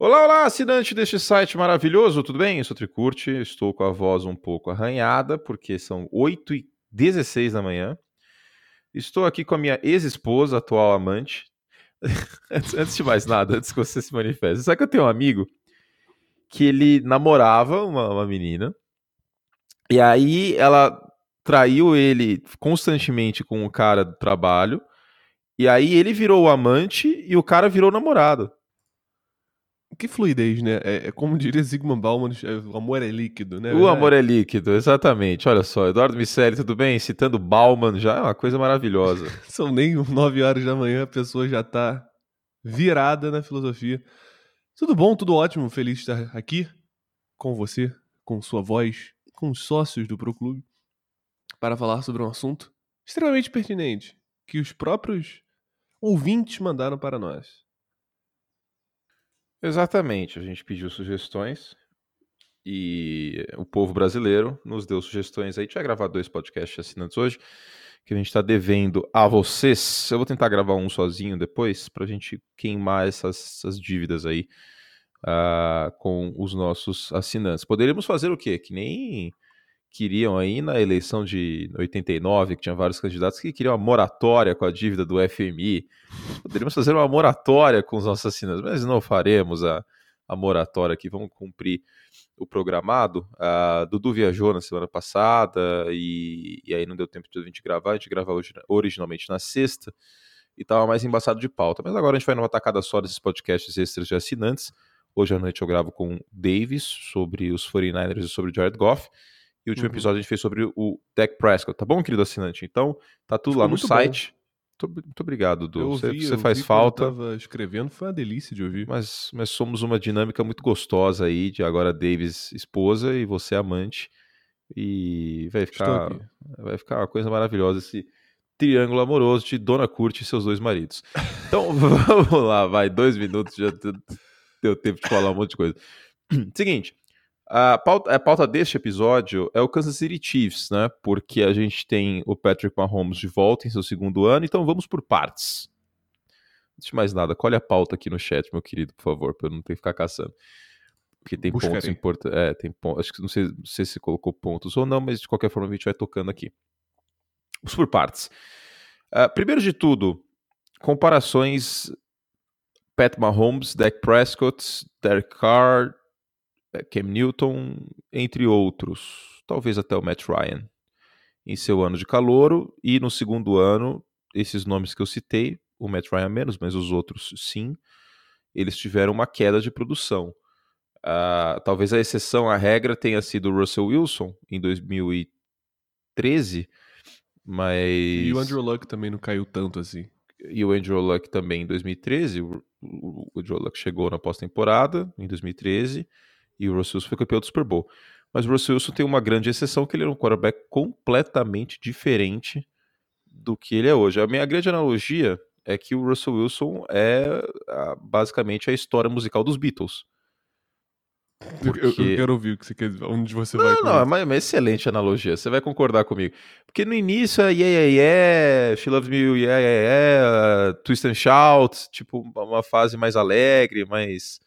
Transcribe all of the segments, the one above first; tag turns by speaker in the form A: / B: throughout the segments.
A: Olá, olá, assinante deste site maravilhoso, tudo bem? Eu sou Tricurte, estou com a voz um pouco arranhada, porque são 8 e 16 da manhã. Estou aqui com a minha ex-esposa, atual amante. antes, de mais nada, antes que você se manifeste, sabe que eu tenho um amigo que ele namorava uma, uma menina, e aí ela traiu ele constantemente com o cara do trabalho, e aí ele virou o amante e o cara virou o namorado.
B: Que fluidez, né? É, é como diria Zygmunt Bauman, é, o amor é líquido, né?
A: O amor é líquido, exatamente. Olha só, Eduardo Miceli, tudo bem? Citando Bauman já é uma coisa maravilhosa.
B: São nem nove horas da manhã, a pessoa já tá virada na filosofia. Tudo bom, tudo ótimo, feliz de estar aqui com você, com sua voz, com os sócios do Pro Clube, para falar sobre um assunto extremamente pertinente que os próprios ouvintes mandaram para nós.
A: Exatamente, a gente pediu sugestões e o povo brasileiro nos deu sugestões aí. A gente vai gravar dois podcasts assinantes hoje, que a gente está devendo a vocês. Eu vou tentar gravar um sozinho depois, para a gente queimar essas, essas dívidas aí uh, com os nossos assinantes. Poderíamos fazer o quê? Que nem queriam aí na eleição de 89, que tinha vários candidatos que queriam uma moratória com a dívida do FMI. Poderíamos fazer uma moratória com os nossos assinantes, mas não faremos a, a moratória aqui, vamos cumprir o programado. A Dudu viajou na semana passada e, e aí não deu tempo de a gente gravar, a gente grava hoje, originalmente na sexta e estava mais embaçado de pauta. Mas agora a gente vai numa tacada só desses podcasts extras de assinantes. Hoje à noite eu gravo com Davis sobre os 49ers e sobre Jared Goff. E o último uhum. episódio a gente fez sobre o Dak Prescott, tá bom, querido assinante? Então, tá tudo Ficou lá no site. Muito, muito, obrigado, Du. Você, você faz falta. Eu
B: tava escrevendo, foi uma delícia de ouvir.
A: Mas, mas somos uma dinâmica muito gostosa aí, de agora Davis esposa e você amante. E vai ficar, vai ficar uma coisa maravilhosa esse triângulo amoroso de Dona Curte e seus dois maridos. Então, vamos lá, vai, dois minutos, já deu tempo de falar um monte de coisa. Seguinte, a pauta, a pauta deste episódio é o Kansas City Chiefs, né? Porque a gente tem o Patrick Mahomes de volta em seu segundo ano, então vamos por partes. Antes de mais nada, colhe a pauta aqui no chat, meu querido, por favor, para eu não ter que ficar caçando. Porque tem Buscarei. pontos importantes. É, tem pontos. Acho que não sei, não sei se colocou pontos ou não, mas de qualquer forma a gente vai tocando aqui. Vamos por partes. Uh, primeiro de tudo, comparações Pat Mahomes, Dak Prescott, Derek Carr, Cam Newton, entre outros, talvez até o Matt Ryan, em seu ano de calouro, e no segundo ano, esses nomes que eu citei, o Matt Ryan menos, mas os outros sim, eles tiveram uma queda de produção. Uh, talvez a exceção à regra tenha sido o Russell Wilson em 2013, mas. E
B: o Andrew Luck também não caiu tanto assim.
A: E o Andrew Luck também em 2013. O, o, o Andrew Luck chegou na pós-temporada em 2013 e o Russell Wilson foi campeão do Super Bowl. Mas o Russell Wilson tem uma grande exceção, que ele era um quarterback completamente diferente do que ele é hoje. A minha grande analogia é que o Russell Wilson é basicamente a história musical dos Beatles.
B: Porque... Eu, eu, quero ouvir o que você quer onde você
A: não,
B: vai.
A: Não, não, é uma, uma excelente analogia. Você vai concordar comigo. Porque no início é yeah, yeah, yeah, She Loves Me, yeah, yeah, yeah, Twist and Shout, tipo, uma fase mais alegre, mais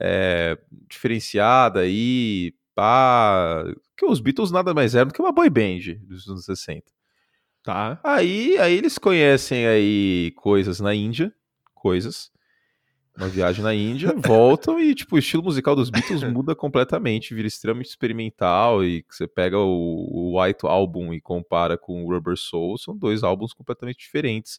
A: é, diferenciada aí, pá. Que os Beatles nada mais eram do que uma boy band dos anos 60. Tá. Aí, aí eles conhecem aí coisas na Índia, coisas. Uma viagem na Índia, voltam e, tipo, o estilo musical dos Beatles muda completamente, vira extremamente experimental. E você pega o, o White Album e compara com o Rubber Soul, são dois álbuns completamente diferentes.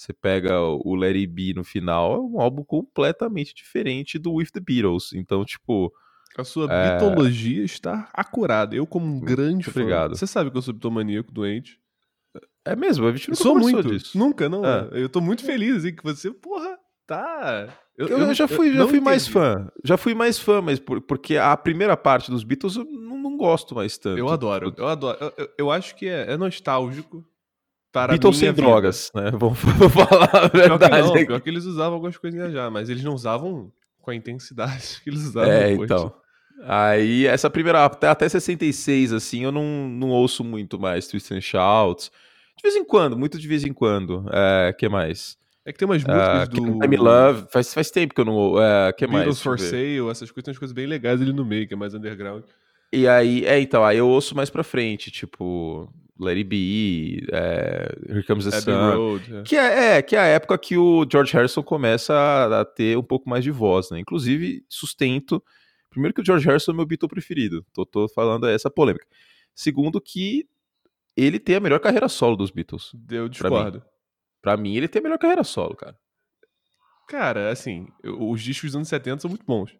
A: Você pega o It Be no final, é um álbum completamente diferente do With the Beatles. Então, tipo.
B: A sua é... bitologia está acurada. Eu, como um grande muito fã. Obrigado. Você sabe que eu sou bitomaníaco doente.
A: É mesmo, a gente
B: nunca sou muito disso. Nunca, não. É. Eu tô muito feliz assim, que você, porra, tá.
A: Eu, eu, eu já fui, já fui mais fã. Já fui mais fã, mas por, porque a primeira parte dos Beatles eu não, não gosto mais tanto.
B: Eu adoro, eu adoro. Eu, eu acho que é, é nostálgico
A: para Beatles sem vida. drogas, né? Vou, falar a verdade.
B: Pior que, não, pior que eles usavam algumas coisinhas já, mas eles não usavam com a intensidade que eles usavam
A: É, depois. então. Aí, essa primeira, até, até 66, assim, eu não, não ouço muito mais Twist and Shouts. De vez em quando, muito de vez em quando. É, que mais?
B: É que tem umas músicas uh, do.
A: Me Love, faz, faz tempo que eu não. Uh, que
B: Beatles
A: mais?
B: for Sale, essas coisas, tem umas coisas bem legais ali no meio, que é mais underground.
A: E aí, é, então, aí eu ouço mais pra frente, tipo, Let It Be, é, Here Comes the Abbey Sun. Road, é. Que, é, é, que é a época que o George Harrison começa a, a, ter um pouco mais de voz, né? Inclusive, sustento. Primeiro que o George Harrison é meu Beatle preferido. Tô, tô falando essa polêmica. Segundo que ele tem a melhor carreira solo dos Beatles.
B: Eu discordo.
A: Pra mim, ele tem a melhor carreira solo, cara.
B: Cara, assim, os discos dos anos 70 são muito bons.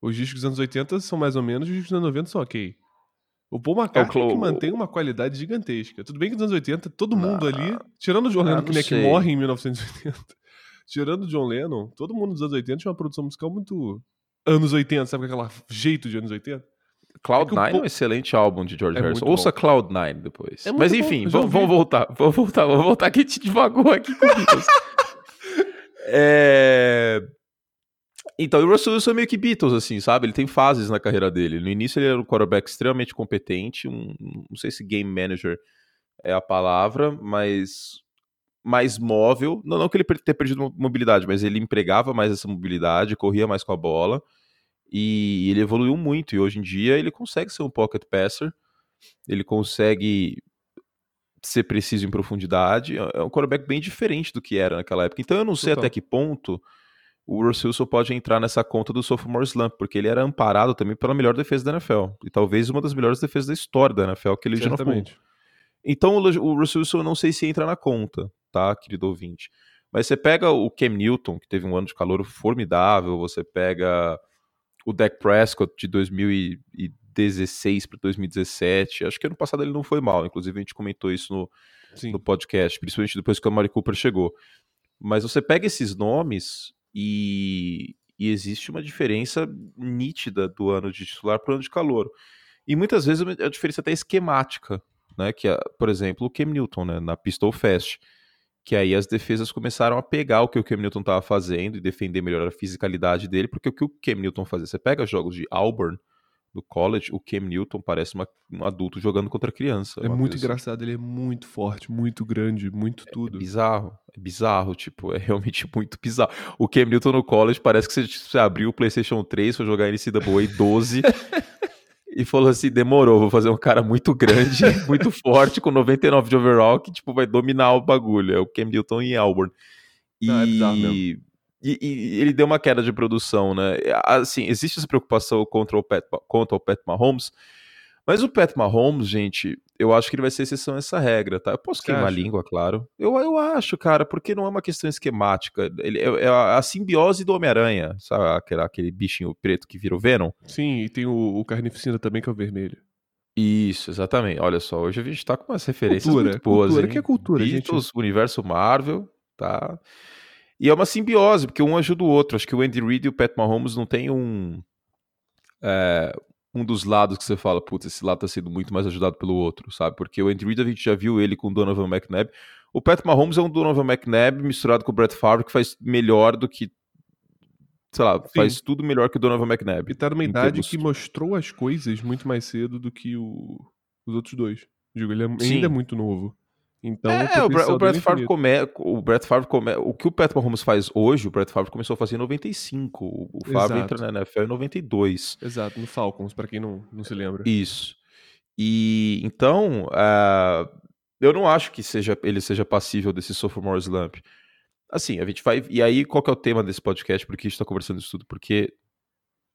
B: Os discos dos anos 80 são mais ou menos, os discos dos anos 90 são ok. O Paul é McCartney é que mantém uma qualidade gigantesca. Tudo bem que nos anos 80, todo mundo ali, tirando o John Lennon, que, né, que morre em 1980, tirando o John Lennon, todo mundo dos anos 80 tinha uma produção musical muito anos 80, sabe aquele jeito de anos 80?
A: Cloud9 é, é, um excelente álbum de George é Harrison. Ouça Cloud9 depois. É Mas enfim, vamos, vamos, voltar. Vamos voltar, vamos voltar que gente devagou aqui com Beatles. é... Então, o Russell Wilson é meio que Beatles, assim, sabe? Ele tem fases na carreira dele. No início ele era um quarterback extremamente competente, um, não sei se game manager é a palavra, mas mais móvel. Não, não que ele tenha perdido mobilidade, mas ele empregava mais essa mobilidade, corria mais com a bola. E ele evoluiu muito, e hoje em dia ele consegue ser um pocket passer, ele consegue ser preciso em profundidade, é, é um quarterback bem diferente do que era naquela época. Então eu não sei Total. até que ponto o Russell Wilson pode entrar nessa conta do sophomore slump, porque ele era amparado também pela melhor defesa da NFL, e talvez uma das melhores defesas da história da NFL, que ele já não Então o Russell Wilson eu não sei se entra na conta, tá, querido ouvinte. Mas você pega o Cam Newton, que teve um ano de calor formidável, você pega o Dak Prescott de 2016 para 2017. Acho que ano passado ele não foi mal, inclusive a gente comentou isso no, no podcast, principalmente depois que o Amari Cooper chegou. Mas você pega esses nomes e, e existe uma diferença nítida do ano de titular para o ano de calor. E muitas vezes a diferença até esquemática, né? Que, é, por exemplo, o Cam Newton, né? Na Pistol Fest que aí as defesas começaram a pegar o que o Cam Newton estava fazendo e defender melhor a fisicalidade dele, porque o que o Cam Newton fazia? Você pega jogos de Auburn, do college, o Cam Newton parece uma, um adulto jogando contra criança.
B: É muito assim. engraçado, ele é muito forte, muito grande, muito é, tudo.
A: É bizarro, é bizarro, tipo, é realmente muito bizarro. O Cam Newton no college parece que você, você abriu o PlayStation 3, foi jogar NCAA 12 e falou assim: demorou, vou fazer um cara muito grande, muito forte, com 99 de overall, que tipo, vai dominar o bagulho. É o Cam Newton em Auburn. E, Não, é e, e, ele deu uma queda de produção, né? Assim, existe essa preocupação contra o Pat, contra o Pat Mahomes, mas o Pat Mahomes, gente, eu acho que ele vai ser exceção a essa regra, tá? Eu posso queimar a língua, claro. Eu, eu acho, cara, porque não é uma questão esquemática. Ele, é, é a simbiose do Homem-Aranha, sabe? Aquele, aquele bichinho preto que vira o Venom.
B: Sim, e tem o, o Carnificina também, que é o vermelho.
A: Isso, exatamente. Olha só, hoje a gente tá com umas referências cultura, muito boas.
B: Cultura, hein? que é cultura,
A: Beatles, gente. universo Marvel, tá? E é uma simbiose, porque um ajuda o outro. Acho que o Andy Reid e o Pat Mahomes não tem um... É, um dos lados que você fala, putz, esse lado tá sendo muito mais ajudado pelo outro, sabe? Porque o Andy Reid a gente já viu ele com o Donovan McNabb. O Pat Mahomes é um Donovan McNabb misturado com o Brett Favre que faz melhor do que sei lá, Sim. faz tudo melhor que o Donovan McNabb.
B: E tá numa idade termos... que mostrou as coisas muito mais cedo do que o... os outros dois. Digo, ele é, ainda é muito novo. Então,
A: é, o, o, Brett Favre come, o Brett Favre come, o que o Pat Mahomes faz hoje, o Brett Favre começou a fazer em 95. O, o Favre entra na NFL em 92.
B: Exato, no Falcons, para quem não, não se lembra.
A: Isso. E então, uh, eu não acho que seja, ele seja passível desse sophomore slump. Assim, a gente vai. E aí, qual que é o tema desse podcast? Porque a gente tá conversando isso tudo? Porque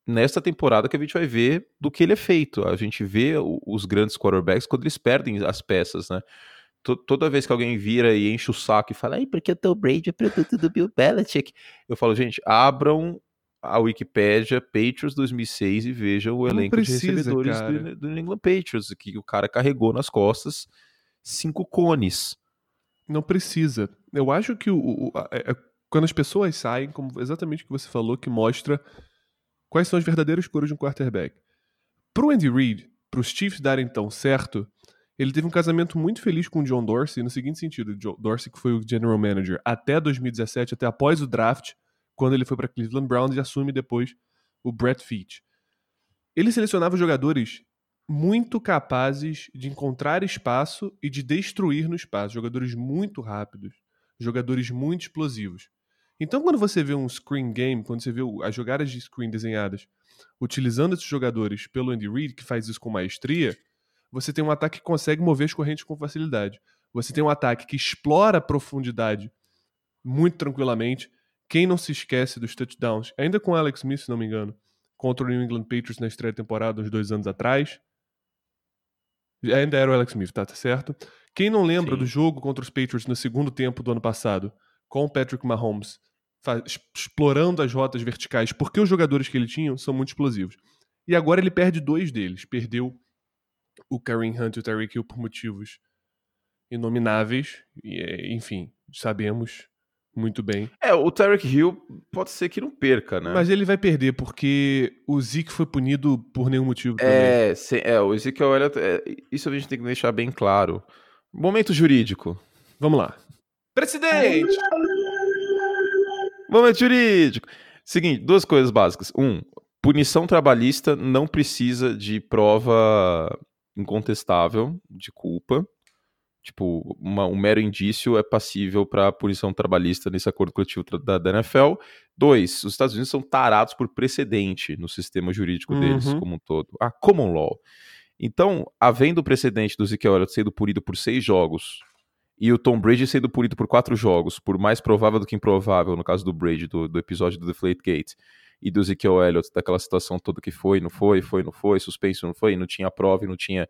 A: nesta temporada que a gente vai ver do que ele é feito. A gente vê os grandes quarterbacks quando eles perdem as peças, né? Toda vez que alguém vira e enche o saco e fala, ai, porque o Tom Brady é produto do Bill Belichick, eu falo, gente, abram a Wikipédia Patriots 2006 e vejam o elenco precisa, de recebedores do, do New England Patriots, que o cara carregou nas costas cinco cones.
B: Não precisa. Eu acho que o, o a, a, é, quando as pessoas saem, como exatamente o que você falou, que mostra quais são as verdadeiras cores de um quarterback. Pro Andy Reid, pros Chiefs darem tão certo, ele teve um casamento muito feliz com o John Dorsey, no seguinte sentido: John Dorsey, que foi o general manager até 2017, até após o draft, quando ele foi para Cleveland Browns e assume depois o Brett Veach. Ele selecionava jogadores muito capazes de encontrar espaço e de destruir no espaço, jogadores muito rápidos, jogadores muito explosivos. Então, quando você vê um screen game, quando você vê as jogadas de screen desenhadas utilizando esses jogadores pelo Andy Reid, que faz isso com maestria, você tem um ataque que consegue mover as correntes com facilidade. Você tem um ataque que explora a profundidade muito tranquilamente. Quem não se esquece dos touchdowns, ainda com Alex Smith, se não me engano, contra o New England Patriots na estreia temporada, uns dois anos atrás. Ainda era o Alex Smith, tá, tá certo? Quem não lembra Sim. do jogo contra os Patriots no segundo tempo do ano passado, com o Patrick Mahomes explorando as rotas verticais, porque os jogadores que ele tinha são muito explosivos. E agora ele perde dois deles. Perdeu o Kareem Hunt e o Tyreek Hill por motivos inomináveis. E, é, enfim, sabemos muito bem.
A: É, o Tyreek Hill pode ser que não perca, né?
B: Mas ele vai perder porque o Zeke foi punido por nenhum motivo
A: é, também. É, o Elliott, é, isso a gente tem que deixar bem claro. Momento jurídico.
B: Vamos lá. Presidente!
A: Momento jurídico. Seguinte, duas coisas básicas. Um, punição trabalhista não precisa de prova incontestável de culpa. Tipo, uma, um mero indício é passível para punição trabalhista nesse acordo coletivo da, da, NFL. Dois, os Estados Unidos são tarados por precedente no sistema jurídico uhum. deles como um todo. A common law. Então, havendo o precedente do Ezekiel Elliott sendo punido por seis jogos e o Tom Brady sendo punido por quatro jogos, por mais provável do que improvável, no caso do Brady, do, do episódio do Deflate Gate, e do Ezekiel Elliott, daquela situação toda que foi, não foi, foi, não foi, suspenso, não foi, não tinha prova, não tinha,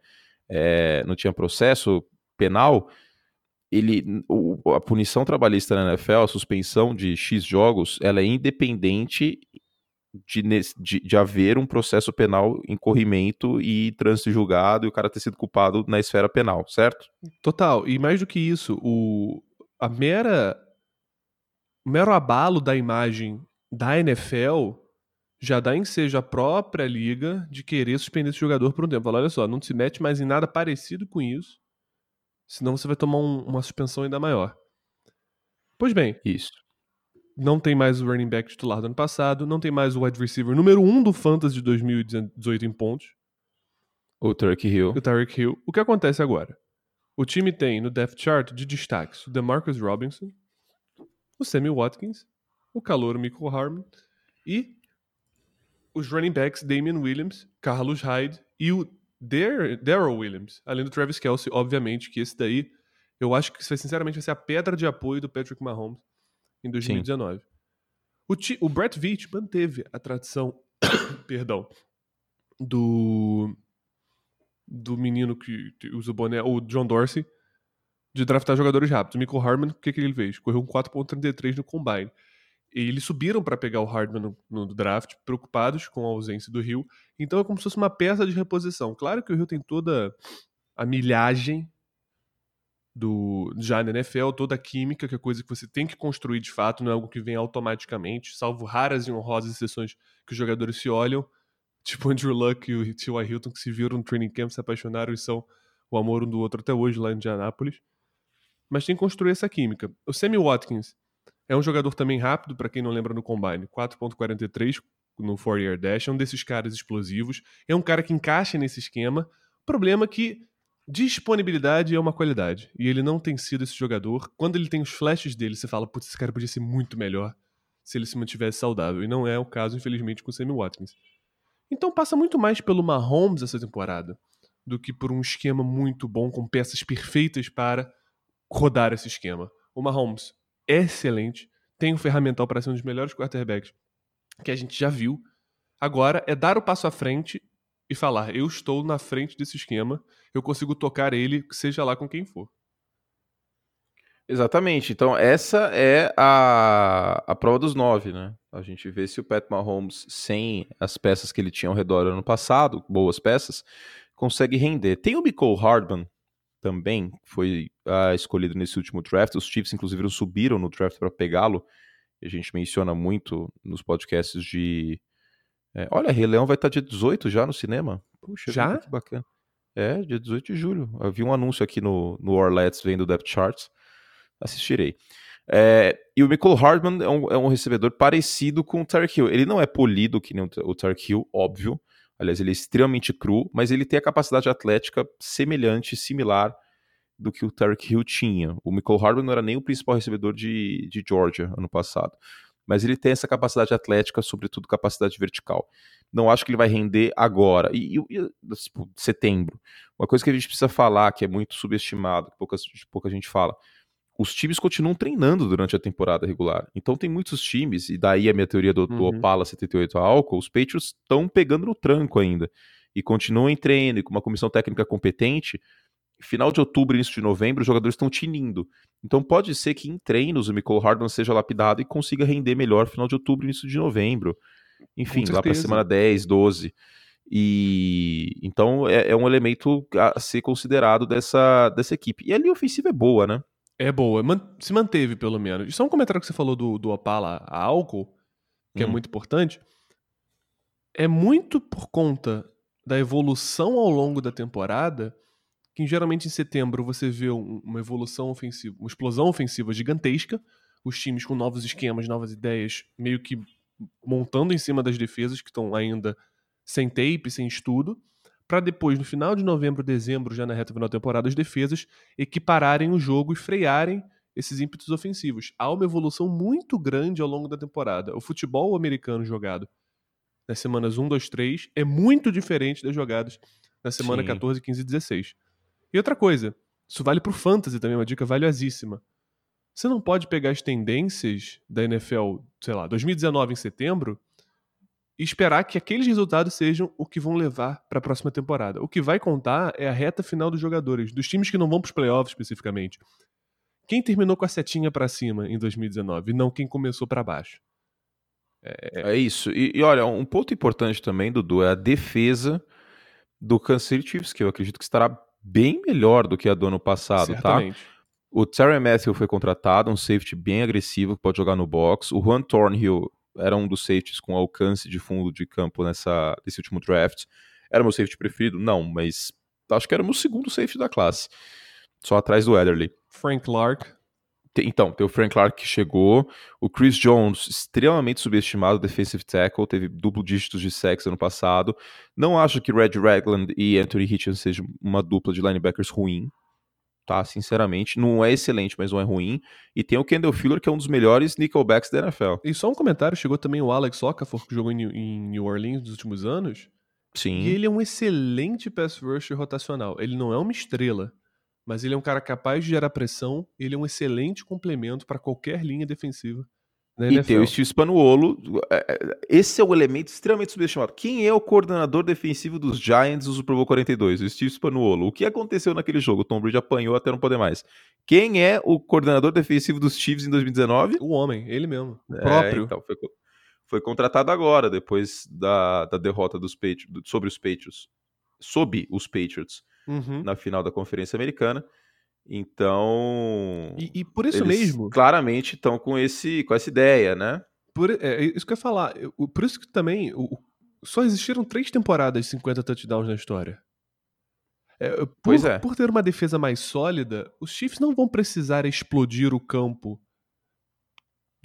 A: é, não tinha processo penal, ele, o, a punição trabalhista na NFL, a suspensão de X jogos, ela é independente de, de, de, haver um processo penal em corrimento e trânsito julgado e o cara ter sido culpado na esfera penal, certo?
B: Total. E mais do que isso, o, a mera, o mero abalo da imagem da NFL já dá ensejo à própria liga de querer suspender esse jogador por um tempo. Fala, olha só, não se mete mais em nada parecido com isso, senão você vai tomar um, uma suspensão ainda maior. Pois bem.
A: Isso
B: não tem mais o running back titular do ano passado, não tem mais o wide receiver número 1 um do Fantasy de 2018 em pontos.
A: O Tarek Hill.
B: O Tarek Hill. O que acontece agora? O time tem no depth chart de destaques o DeMarcus Robinson, o Sammy Watkins, o calouro Michael Harmon e os running backs Damian Williams, Carlos Hyde e o Daryl Williams, além do Travis Kelsey, obviamente, que esse daí eu acho que, sinceramente, vai ser a pedra de apoio do Patrick Mahomes em 2019. O, o Brett Veach manteve a tradição, perdão, do do menino que usa o boné, o John Dorsey, de draftar jogadores rápidos. O Michael Hardman, o que, que ele fez? Correu um 4.33 no Combine. E eles subiram para pegar o Hardman no, no, draft, preocupados com a ausência do Rio. Então é como se fosse uma peça de reposição. Claro que o Rio tem toda a milhagem do já na NFL, toda a química, que é coisa que você tem que construir de fato, não é algo que vem automaticamente, salvo raras e honrosas exceções que os jogadores se olham, tipo Andrew Luck e o T.Y. Hilton, que se viram no training camp, se apaixonaram e são o amor um do outro até hoje lá em Indianápolis. Mas tem que construir essa química. O Sammy Watkins é um jogador também rápido, para quem não lembra no Combine, 4.43 no 4-year dash, é um desses caras explosivos, é um cara que encaixa nesse esquema. Problema que Disponibilidade é uma qualidade. E ele não tem sido esse jogador. Quando ele tem os flashes dele, você fala, putz, esse cara podia ser muito melhor se ele se mantivesse saudável. E não é o caso, infelizmente, com o Sammy Watkins. Então passa muito mais pelo Mahomes essa temporada do que por um esquema muito bom, com peças perfeitas para rodar esse esquema. O Mahomes excelente, tem um ferramental para ser um dos melhores quarterbacks que a gente já viu. Agora é dar o passo à frente e falar: eu estou na frente desse esquema, eu consigo tocar ele, seja lá com quem for.
A: Exatamente. Então, essa é a, a prova dos nove, né? A gente vê se o Pat Mahomes, sem as peças que ele tinha ao redor ano passado, boas peças, consegue render. Tem o Nicole Hardman também, foi uh, escolhido nesse último draft. Os Chiefs, inclusive, subiram no draft para pegá-lo. A gente menciona muito nos podcasts de é, olha, Rei Leão vai estar dia 18 já no cinema.
B: Puxa, já?
A: Que bacana. É, dia 18 de julho. Vi um anúncio aqui no, no Orlets vendo o Depth Charts. Assistirei. É, e o Michael Hardman é um, é um, recebedor parecido com o Tarek Hill. Ele não é polido que nem o, o Tarek Hill, óbvio. Aliás, ele é extremamente cru, mas ele tem a capacidade atlética semelhante, similar do que o Tarek Hill tinha. O Michael Hardman não era nem o principal recebedor de, de Georgia ano passado. Mas ele tem essa capacidade atlética, sobretudo capacidade vertical. Não acho que ele vai render agora. E, e, e tipo, setembro. Uma coisa que a gente precisa falar, que é muito subestimado, que pouca, pouca gente fala. Os times continuam treinando durante a temporada regular. Então tem muitos times, e daí a minha teoria do, do uhum. Opala 78 álcool, os Patriots estão pegando no tranco ainda. E continuam em treino, e com uma comissão técnica competente, final de outubro, início de novembro, os jogadores estão tinindo. Então pode ser que em treinos o Michael Hardman seja lapidado e consiga render melhor final de outubro, início de novembro. Enfim, lá para semana 10, 12. E então é, é, um elemento a ser considerado dessa, dessa equipe. E a linha ofensiva é boa, né?
B: É boa, se manteve pelo menos. Só um comentário que você falou do, do Opala a álcool, que é hum. é muito importante. É muito por conta da evolução ao longo da temporada que geralmente em setembro você vê uma evolução ofensiva, uma explosão ofensiva gigantesca, os times com novos esquemas, novas ideias, meio que montando em cima das defesas que estão ainda sem tape, sem estudo, para depois, no final de novembro, dezembro, já na reta final da temporada, as defesas equipararem o jogo e frearem esses ímpetos ofensivos. Há uma evolução muito grande ao longo da temporada. O futebol americano jogado nas semanas 1, 2, 3 é muito diferente das jogadas na semana Sim. 14, 15 e 16. E outra coisa, isso vale pro fantasy também, uma dica valiosíssima. Você não pode pegar as tendências da NFL, sei lá, 2019 em setembro e esperar que aqueles resultados sejam o que vão levar para a próxima temporada. O que vai contar é a reta final dos jogadores, dos times que não vão para os playoffs especificamente. Quem terminou com a setinha para cima em 2019 e não quem começou para baixo.
A: É... é, isso. E, e, olha, um ponto importante também, Dudu, é a defesa do Kansas City Chiefs, que eu acredito que estará bem melhor do que a do ano passado, tá? Certamente. tá? O Terry Matthew foi contratado, um safety bem agressivo que pode jogar no box. O Juan Thornhill era um dos safeties com alcance de fundo de campo nessa, nesse último draft. Era meu safety preferido? Não, mas acho que era o meu segundo safety da classe. Só atrás do Ederly.
B: Frank Clark.
A: Então, tem o Frank Clark que chegou, o Chris Jones, extremamente subestimado, defensive tackle, teve duplo dígitos de sacks ano passado. Não acho que Red Ragland e Anthony Hitchens sejam uma dupla de linebackers ruim, tá? Sinceramente, não é excelente, mas não é ruim. E tem o Kendall Fuller, que é um dos melhores nickelbacks da NFL.
B: E só um comentário, chegou também o Alex Okafor, que jogou em New Orleans nos últimos anos.
A: Sim.
B: E ele é um excelente pass rusher rotacional. Ele não é uma estrela, mas ele é um cara capaz de gerar pressão, ele é um excelente complemento para qualquer linha defensiva.
A: E tem o Steve Spanuolo, é, é, esse é o elemento extremamente subestimado. Quem é o coordenador defensivo dos Giants do Super Bowl 42? O Steve Spanuolo. O que aconteceu naquele jogo? O Tom Brady apanhou até não poder mais. Quem é o coordenador defensivo dos Chiefs em 2019?
B: O homem, ele mesmo.
A: É, próprio. Então, foi, foi, contratado agora, depois da, da derrota dos Patriots, sobre os Patriots. Sob os Patriots uhum. na final da Conferência Americana. Então.
B: E, e por isso mesmo.
A: Claramente estão com, esse, com essa ideia, né?
B: Por, é, isso que eu ia falar. Por isso que também o, só existiram três temporadas de 50 touchdowns na história. É, por, pois é. Por ter uma defesa mais sólida, os Chiefs não vão precisar explodir o campo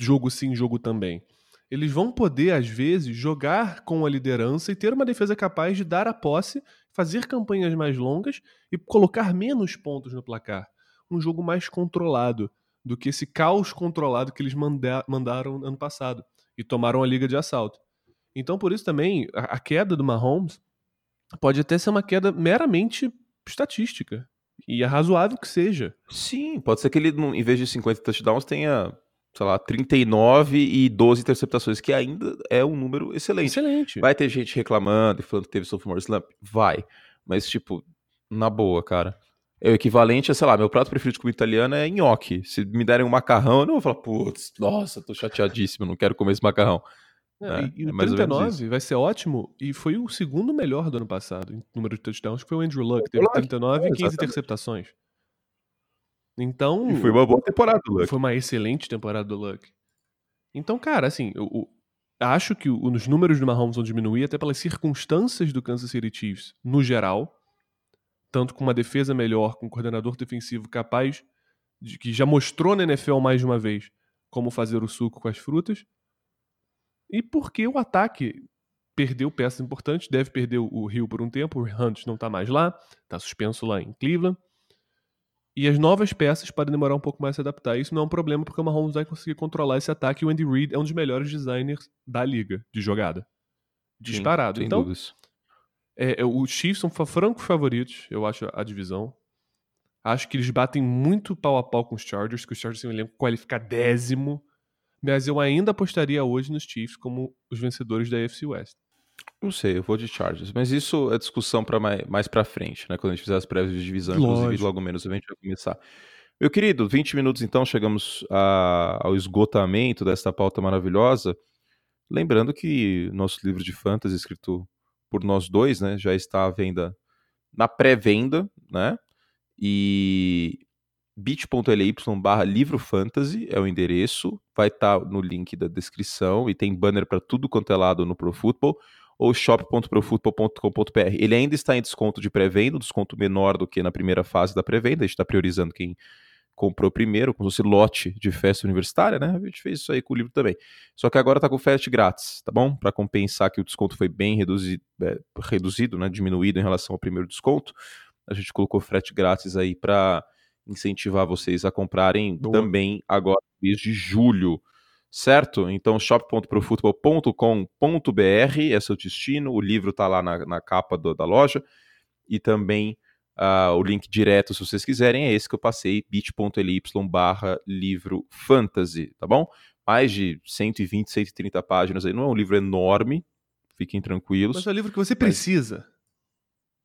B: jogo sim, jogo também. Eles vão poder, às vezes, jogar com a liderança e ter uma defesa capaz de dar a posse fazer campanhas mais longas e colocar menos pontos no placar. Um jogo mais controlado do que esse caos controlado que eles manda mandaram ano passado e tomaram a liga de assalto. Então, por isso também, a, a queda do Mahomes pode até ser uma queda meramente estatística. E é razoável que seja.
A: Sim, pode ser que ele, em vez de 50 touchdowns, tenha, sei lá, 39 e 12 interceptações, que ainda é um número excelente.
B: Excelente.
A: Vai ter gente reclamando e falando que teve sophomore slump? Vai. Mas, tipo, na boa, cara. É o equivalente a, sei lá, meu prato preferido de comida italiana é nhoque. Se me derem um macarrão, eu não vou falar, putz, nossa, tô chateadíssimo, não quero comer esse macarrão.
B: É, e, e é o 39 vai ser ótimo, e foi o segundo melhor do ano passado, em número de touchdowns, que foi o Andrew Luck, teve 39 e 15 interceptações. Então.
A: E foi uma boa temporada do Luck.
B: Foi uma excelente temporada do Luck. Então, cara, assim, eu, eu acho que os números do Mahomes vão diminuir até pelas circunstâncias do Kansas City Chiefs no geral, tanto com uma defesa melhor, com um coordenador defensivo capaz, de, que já mostrou na NFL mais de uma vez como fazer o suco com as frutas, e porque o ataque perdeu peças importantes, deve perder o Rio por um tempo, o Hunt não tá mais lá, tá suspenso lá em Cleveland. E as novas peças podem demorar um pouco mais a se adaptar. Isso não é um problema porque o Mahomes vai conseguir controlar esse ataque e o Andy Reid é um dos melhores designers da liga de jogada. Disparado.
A: Sim,
B: então, é, é, os Chiefs são francos favoritos, eu acho, a divisão. Acho que eles batem muito pau a pau com os Chargers, que os Chargers têm um elenco qualificadésimo. Mas eu ainda apostaria hoje nos Chiefs como os vencedores da AFC West.
A: Não sei, eu vou de Chargers. Mas isso é discussão para mais, mais para frente, né? Quando a gente fizer as prévias de divisão, Lógico. inclusive logo menos a gente vai começar. Meu querido, 20 minutos então, chegamos a, ao esgotamento desta pauta maravilhosa. Lembrando que nosso livro de fantasy, escrito por nós dois, né, já está à venda na pré-venda, né? E bit.ly barra livro fantasy é o endereço, vai estar tá no link da descrição e tem banner para tudo quanto é lado no Pro Football ou shop.profutbol.com.br. Ele ainda está em desconto de pré-venda, desconto menor do que na primeira fase da pré-venda, a gente está priorizando quem comprou primeiro, como se fosse lote de festa universitária, né? A gente fez isso aí com o livro também. Só que agora está com frete grátis, tá bom? Para compensar que o desconto foi bem reduzido, é, reduzido, né? Diminuído em relação ao primeiro desconto. A gente colocou frete grátis aí para incentivar vocês a comprarem Boa. também agora, mês de julho certo? Então, shop.profutbol.com.br é seu destino, o livro está lá na, na capa do, da loja, e também uh, o link direto, se vocês quiserem, é esse que eu passei, bit.ly barra livro fantasy, tá bom? Mais de 120, 130 páginas aí, não é um livro enorme, fiquem tranquilos.
B: Mas é um livro que você precisa.
A: Mas,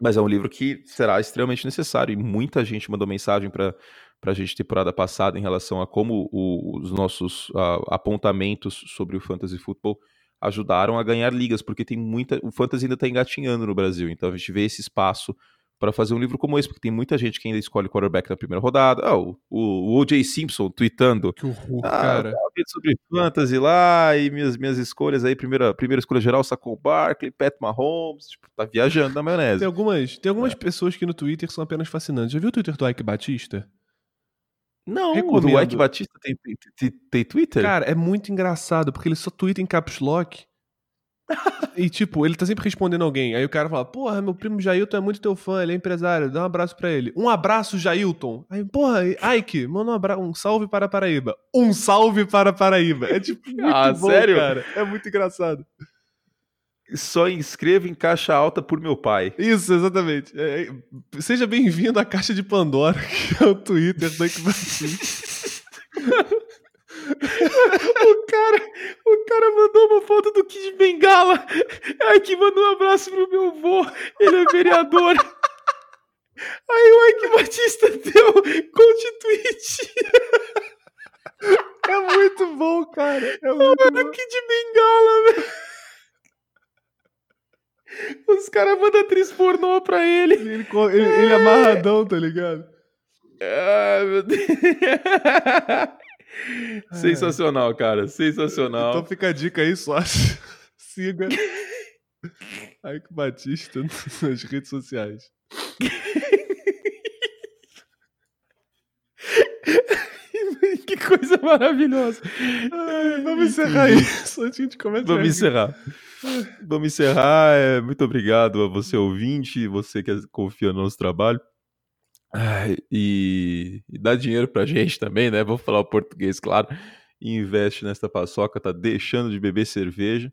A: mas é um livro que será extremamente necessário, e muita gente mandou mensagem para para a gente temporada passada em relação a como o, os nossos uh, apontamentos sobre o fantasy football ajudaram a ganhar ligas, porque tem muita. O fantasy ainda está engatinhando no Brasil, então a gente vê esse espaço para fazer um livro como esse, porque tem muita gente que ainda escolhe quarterback na primeira rodada. Ah, o, o, O.J. Simpson tweetando.
B: Que horror, ah, cara.
A: sobre fantasy lá e minhas, minhas escolhas aí. Primeira, primeira escolha geral, Sacou Barkley, Pat Mahomes. Tipo, tá viajando na maionese.
B: Tem algumas, tem algumas é. pessoas que no Twitter são apenas fascinantes. Já viu o Twitter do Ike Batista?
A: Não, Recomendo. o Ike Batista tem, tem, tem, Twitter?
B: Cara, é muito engraçado, porque ele só twitta em caps lock. e, tipo, ele tá sempre respondendo alguém. Aí o cara fala, porra, meu primo Jailton é muito teu fã, ele é empresário, dá um abraço pra ele. Um abraço, Jailton. Aí, porra, Ike, manda um, abra... um salve para Paraíba. Um salve para Paraíba. É tipo, muito ah, bom, sério? cara. É muito engraçado
A: só inscreva em caixa alta por meu pai.
B: Isso, exatamente. É, é seja bem-vindo à Caixa de Pandora, que é o Twitter da
A: o cara, o cara mandou uma foto do Kid Bengala. Ai, que mandou um abraço pro meu avô. Ele é vereador. Aí o Ike Batista deu tweet.
B: É muito bom, cara. É muito
A: bom. Kid Bengala, velho. Os caras mandam atriz pornô pra ele.
B: Ele, ele, ele é amarradão, tá ligado?
A: Ai, meu Deus. Sensacional, cara. Sensacional.
B: Então fica a dica aí, só siga Ike Batista nas redes sociais.
A: que coisa maravilhosa.
B: Ai, vamos encerrar isso. A gente começa
A: Vamos encerrar. Vamos encerrar. É, muito obrigado a você, ouvinte, você que confia no nosso trabalho. Ai, e, e dá dinheiro pra gente também, né? Vou falar o português, claro. E investe nesta paçoca, tá deixando de beber cerveja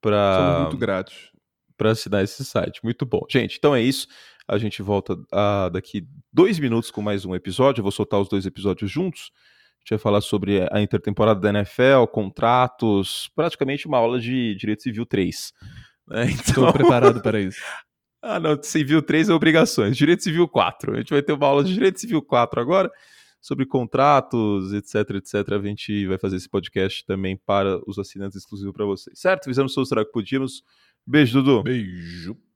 A: para
B: Somos muito gratos.
A: Para assinar esse site. Muito bom. Gente, então é isso. A gente volta a, daqui dois minutos com mais um episódio. Eu vou soltar os dois episódios juntos gente vai falar sobre a intertemporada da NFL, contratos, praticamente uma aula de Direito Civil 3.
B: Né? Então... Estou preparado para isso.
A: ah, não, Civil 3 é obrigações, Direito Civil 4. A gente vai ter uma aula de Direito Civil 4 agora, sobre contratos, etc, etc. A gente vai fazer esse podcast também para os assinantes exclusivos para vocês, certo? Fizemos o que podíamos. Beijo, Dudu.
B: Beijo.